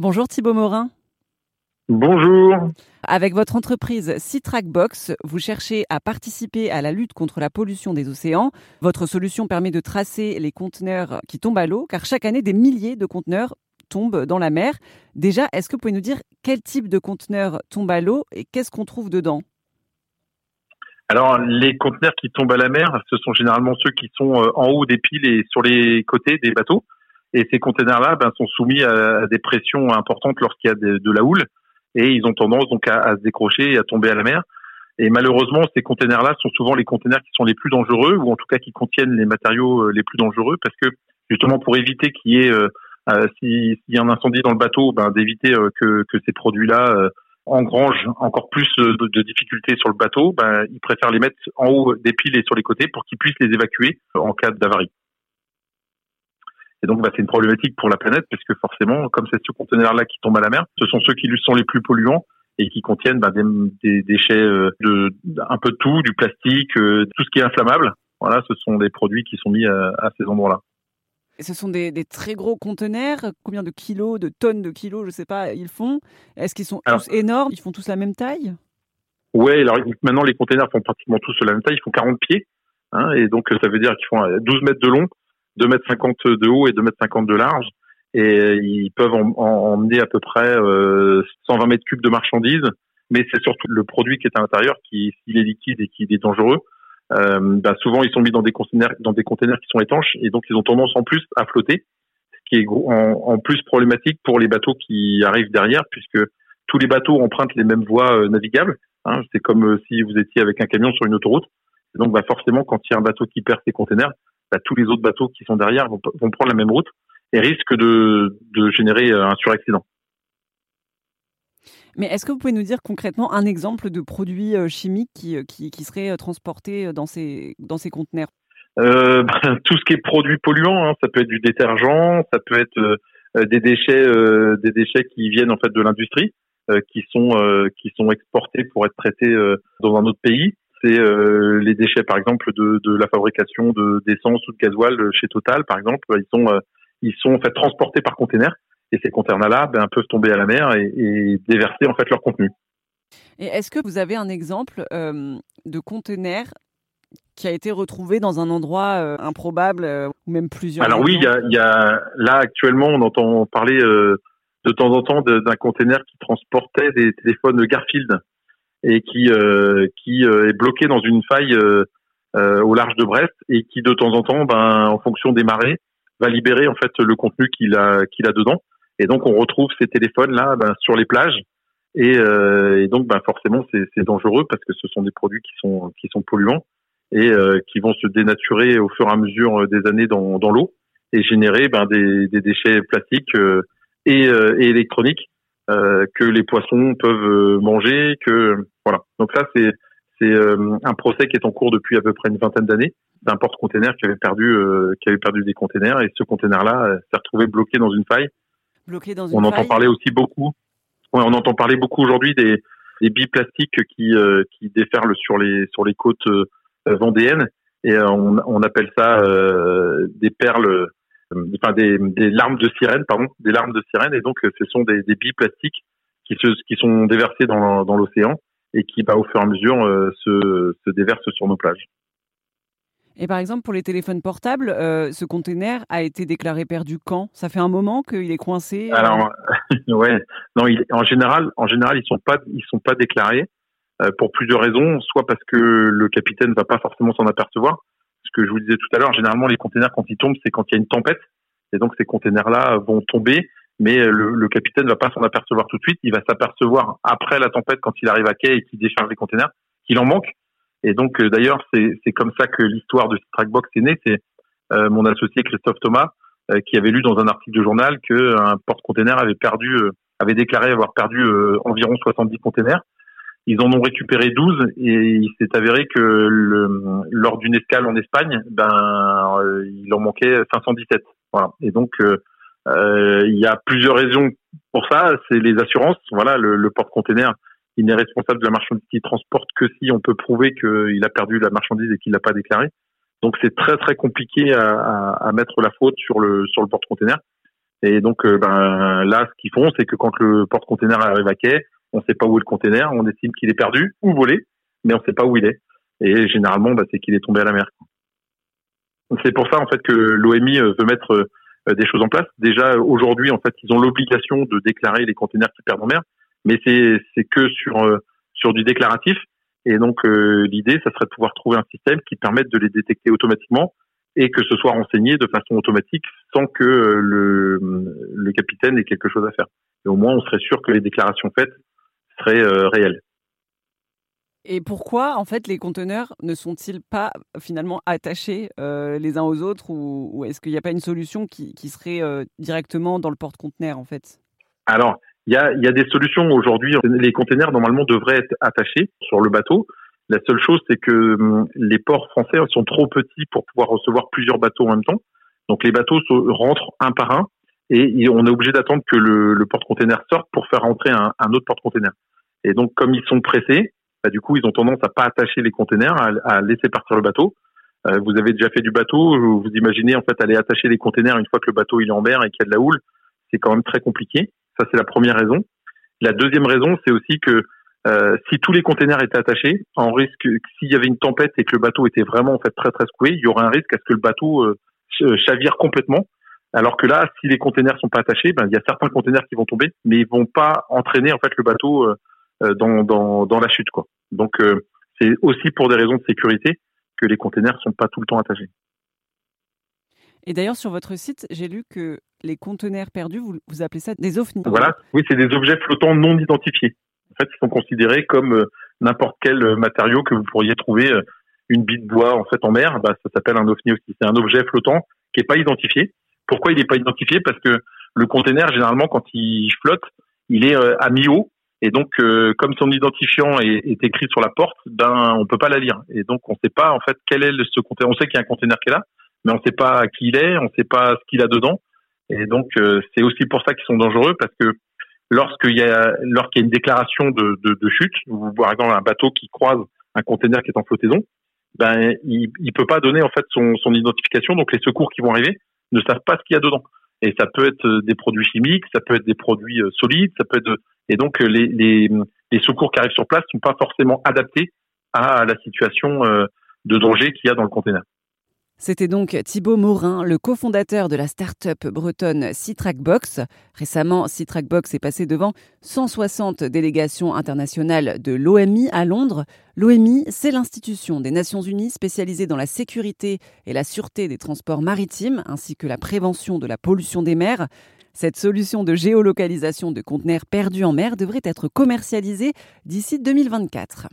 Bonjour Thibaut Morin. Bonjour. Avec votre entreprise Citrac Box, vous cherchez à participer à la lutte contre la pollution des océans. Votre solution permet de tracer les conteneurs qui tombent à l'eau, car chaque année, des milliers de conteneurs tombent dans la mer. Déjà, est-ce que vous pouvez nous dire quel type de conteneurs tombe à l'eau et qu'est-ce qu'on trouve dedans? Alors, les conteneurs qui tombent à la mer, ce sont généralement ceux qui sont euh, en haut des piles et sur les côtés des bateaux. Et ces conteneurs-là ben, sont soumis à des pressions importantes lorsqu'il y a de, la houle et ils ont tendance donc à, se décrocher et à tomber à la mer. Et malheureusement, ces conteneurs-là sont souvent les conteneurs qui sont les plus dangereux ou en tout cas qui contiennent les matériaux euh, les plus dangereux parce que justement pour éviter qu'il y ait euh, euh s'il y a un incendie dans le bateau, ben, d'éviter que, que ces produits-là engrangent encore plus de, difficultés sur le bateau, ben, ils préfèrent les mettre en haut des piles et sur les côtés pour qu'ils puissent les évacuer en cas d'avarie. Et donc, bah, c'est une problématique pour la planète, puisque forcément, comme c'est ce conteneur-là qui tombe à la mer, ce sont ceux qui sont les plus polluants et qui contiennent bah, des, déchets euh, de un peu de tout, du plastique, euh, tout ce qui est inflammable. Voilà, ce sont des produits qui sont mis à, ces endroits-là. Et ce sont des, très gros conteneurs. Combien de kilos, de tonnes de kilos, je ne sais pas, ils font? Est-ce qu'ils sont tous énormes? Ils font tous la même taille? Oui, alors maintenant les conteneurs font pratiquement tous la même taille. Ils font 40 pieds, hein, et donc ça veut dire qu'ils font 12 mètres de long 2 mètres 50 de haut et 2 mètres 50 de large. Et ils peuvent emmener à peu près 120 euh, mètres cubes de marchandises. Mais c'est surtout le produit qui est à l'intérieur qui s'il est liquide et qui est dangereux euh, bah souvent ils sont mis dans des conteneurs dans des conteneurs qui sont étanches et donc ils ont tendance en plus à flotter ce qui est en, plus problématique pour les bateaux qui arrivent derrière puisque tous les bateaux empruntent les mêmes voies euh, navigables hein, c'est comme euh, si vous étiez avec un camion sur une autoroute. Donc bah forcément quand il y a un bateau qui perd ses conteneurs bah, tous les autres bateaux qui sont derrière vont, prendre la même route et risquent de, générer euh, un suraccident. Mais est-ce que vous pouvez nous dire concrètement un exemple de produit euh, chimique qui, euh, qui, serait transporté dans ces, dans ces conteneurs? Bah, Tout ce qui est produit polluant, hein, ça peut être du détergent, ça peut être des déchets, des déchets qui viennent en fait de l'industrie, qui sont qui sont exportés pour être traités dans un autre pays c'est euh, les déchets, par exemple, de, de la fabrication de d'essence ou de gasoil chez Total, par exemple. Ils sont euh, ils sont en fait transportés par container et ces containers-là ben, peuvent tomber à la mer et, et, déverser en fait leur contenu. Et est-ce que vous avez un exemple euh, de conteneur qui a été retrouvé dans un endroit improbable ou même plusieurs Alors oui, il y a, y a, là actuellement on entend parler de temps en temps d'un conteneur qui transportait des téléphones Garfield et qui euh, qui euh, est bloqué dans une faille euh, au large de Brest et qui de temps en temps, ben, en fonction des marées, va libérer en fait le contenu qu'il a qu'il a dedans. Et donc on retrouve ces téléphones là ben, sur les plages. Et, et donc ben, forcément c'est dangereux parce que ce sont des produits qui sont qui sont polluants et qui vont se dénaturer au fur et à mesure des années dans, dans l'eau et générer ben, des, des déchets plastiques et, et électroniques euh, que les poissons peuvent euh, manger, que voilà. Donc ça c'est c'est euh, un procès qui est en cours depuis à peu près une vingtaine d'années d'un porte-container qui avait perdu qui avait perdu des containers et ce container-là s'est retrouvé bloqué dans une faille. Bloqué dans une on entend parler aussi beaucoup. Ouais, on entend parler beaucoup aujourd'hui des des billes plastiques qui qui déferlent sur les sur les côtes vendéennes et on, on appelle ça des perles enfin des, des, larmes de sirène, pardon, des larmes de sirène, et donc euh, ce sont des, des billes plastiques qui se, qui sont déversées dans, dans l'océan et qui, bah, au fur et à mesure, euh, se, se déversent sur nos plages. Et par exemple, pour les téléphones portables, euh, ce conteneur a été déclaré perdu quand? Ça fait un moment qu'il est coincé Alors, ouais, non, il, en général, en général, ils sont pas, ils sont pas déclarés pour plusieurs raisons. Soit parce que le capitaine va pas forcément s'en apercevoir, que je vous disais tout à l'heure, généralement les containers quand ils tombent, c'est quand il y a une tempête, et donc ces containers-là vont tomber, mais le, le capitaine va pas s'en apercevoir tout de suite, il va s'apercevoir après la tempête quand il arrive à quai et qu'il décharge les containers qu'il en manque. Et donc euh, d'ailleurs c'est comme ça que l'histoire de Trackbox est née. C'est euh, mon associé Christophe Thomas euh, qui avait lu dans un article de journal que un porte-container avait perdu, avait déclaré avoir perdu environ 70 containers ils en ont récupéré 12 et il s'est avéré que le, lors d'une escale en Espagne, ben euh, il en manquait 517. Voilà. Et donc euh, euh, il y a plusieurs raisons pour ça. C'est les assurances. Voilà, le, le porte-container, il n'est responsable de la marchandise qu'il transporte que si on peut prouver qu'il a perdu la marchandise et qu'il l'a pas déclarée. Donc c'est très très compliqué à, à, à, mettre la faute sur le sur le porte-container. Et donc, euh, ben, là, ce qu'ils font, c'est que quand le porte-container arrive à quai, on ne sait pas où est le container, on estime qu'il est perdu ou volé, mais on ne sait pas où il est. Et généralement, bah, c'est qu'il est tombé à la mer. C'est pour ça, en fait, que l'OMI euh, veut mettre euh, des choses en place. Déjà, aujourd'hui, en fait, ils ont l'obligation de déclarer les containers qui perdent en mer, mais c'est c'est que sur sur du déclaratif. Et donc, l'idée, ça serait de pouvoir trouver un système qui permette de les détecter automatiquement et que ce soit renseigné de façon automatique sans que euh, le, le capitaine ait quelque chose à faire. Et au moins, on serait sûr que les déclarations faites seraient euh, réelles. Et pourquoi, en fait, les conteneurs ne sont-ils pas finalement attachés euh, les uns aux autres ou, est-ce qu'il n'y a pas une solution qui, qui serait directement dans le porte-conteneur, en fait? Alors, il y a, y a des solutions aujourd'hui. Les conteneurs, normalement, devraient être attachés sur le bateau. La seule chose, c'est que hum, les ports français sont trop petits pour pouvoir recevoir plusieurs bateaux en même temps. Donc les bateaux rentrent un par un et on est obligé d'attendre que le, porte-container sorte pour faire rentrer un, autre porte-container. Et donc comme ils sont pressés, bah, du coup ils ont tendance à pas attacher les containers, à, laisser partir le bateau. Euh, vous avez déjà fait du bateau, vous imaginez en fait aller attacher les containers une fois que le bateau il est en mer et qu'il y a de la houle, c'est quand même très compliqué. Ça c'est la première raison. La deuxième raison, c'est aussi que euh, si tous les containers étaient attachés, en risque, s'il y avait une tempête et que le bateau était vraiment en fait très très secoué, il y aurait un risque à ce que le bateau euh, chavire complètement. Alors que là, si les containers sont pas attachés, ben il y a certains containers qui vont tomber, mais ils vont pas entraîner en fait le bateau euh, dans, dans, dans la chute quoi. Donc c'est aussi pour des raisons de sécurité que les containers sont pas tout le temps attachés. Et d'ailleurs, sur votre site, j'ai lu que les conteneurs perdus, vous, vous appelez ça des ovnis. Voilà, oui, c'est des objets flottants non identifiés. En fait, ils sont considérés comme euh, n'importe quel euh, matériau que vous pourriez trouver euh, une de bois en fait en mer. Bah, ça s'appelle un ovni aussi. C'est un objet flottant qui est pas identifié. Pourquoi il n'est pas identifié? Parce que le container, généralement, quand il flotte, il est à mi-haut. Et donc, comme son identifiant est, écrit sur la porte, ben, on peut pas la lire. Et donc, on sait pas en fait quel est ce container. On sait qu'il y a un container qui est là, mais on sait pas qui il est, on sait pas ce qu'il a dedans. Et donc, c'est aussi pour ça qu'ils sont dangereux parce que lorsqu'il y a lorsqu'il y a une déclaration de, de, de, chute, ou par exemple un bateau qui croise un conteneur qui est en flottaison, ben il, il peut pas donner en fait son, son identification, donc les secours qui vont arriver ne savent pas ce qu'il y a dedans. Et ça peut être des produits chimiques, ça peut être des produits euh, solides, ça peut être et donc les, les, les secours qui arrivent sur place sont pas forcément adaptés à la situation euh, de danger qu'il y a dans le conteneur. C'était donc Thibaut Morin, le cofondateur de la start-up bretonne Citrackbox. Récemment, Citrackbox est passé devant 160 délégations internationales de l'OMI à Londres. L'OMI, c'est l'institution des Nations Unies spécialisée dans la sécurité et la sûreté des transports maritimes, ainsi que la prévention de la pollution des mers. Cette solution de géolocalisation de conteneurs perdus en mer devrait être commercialisée d'ici 2024.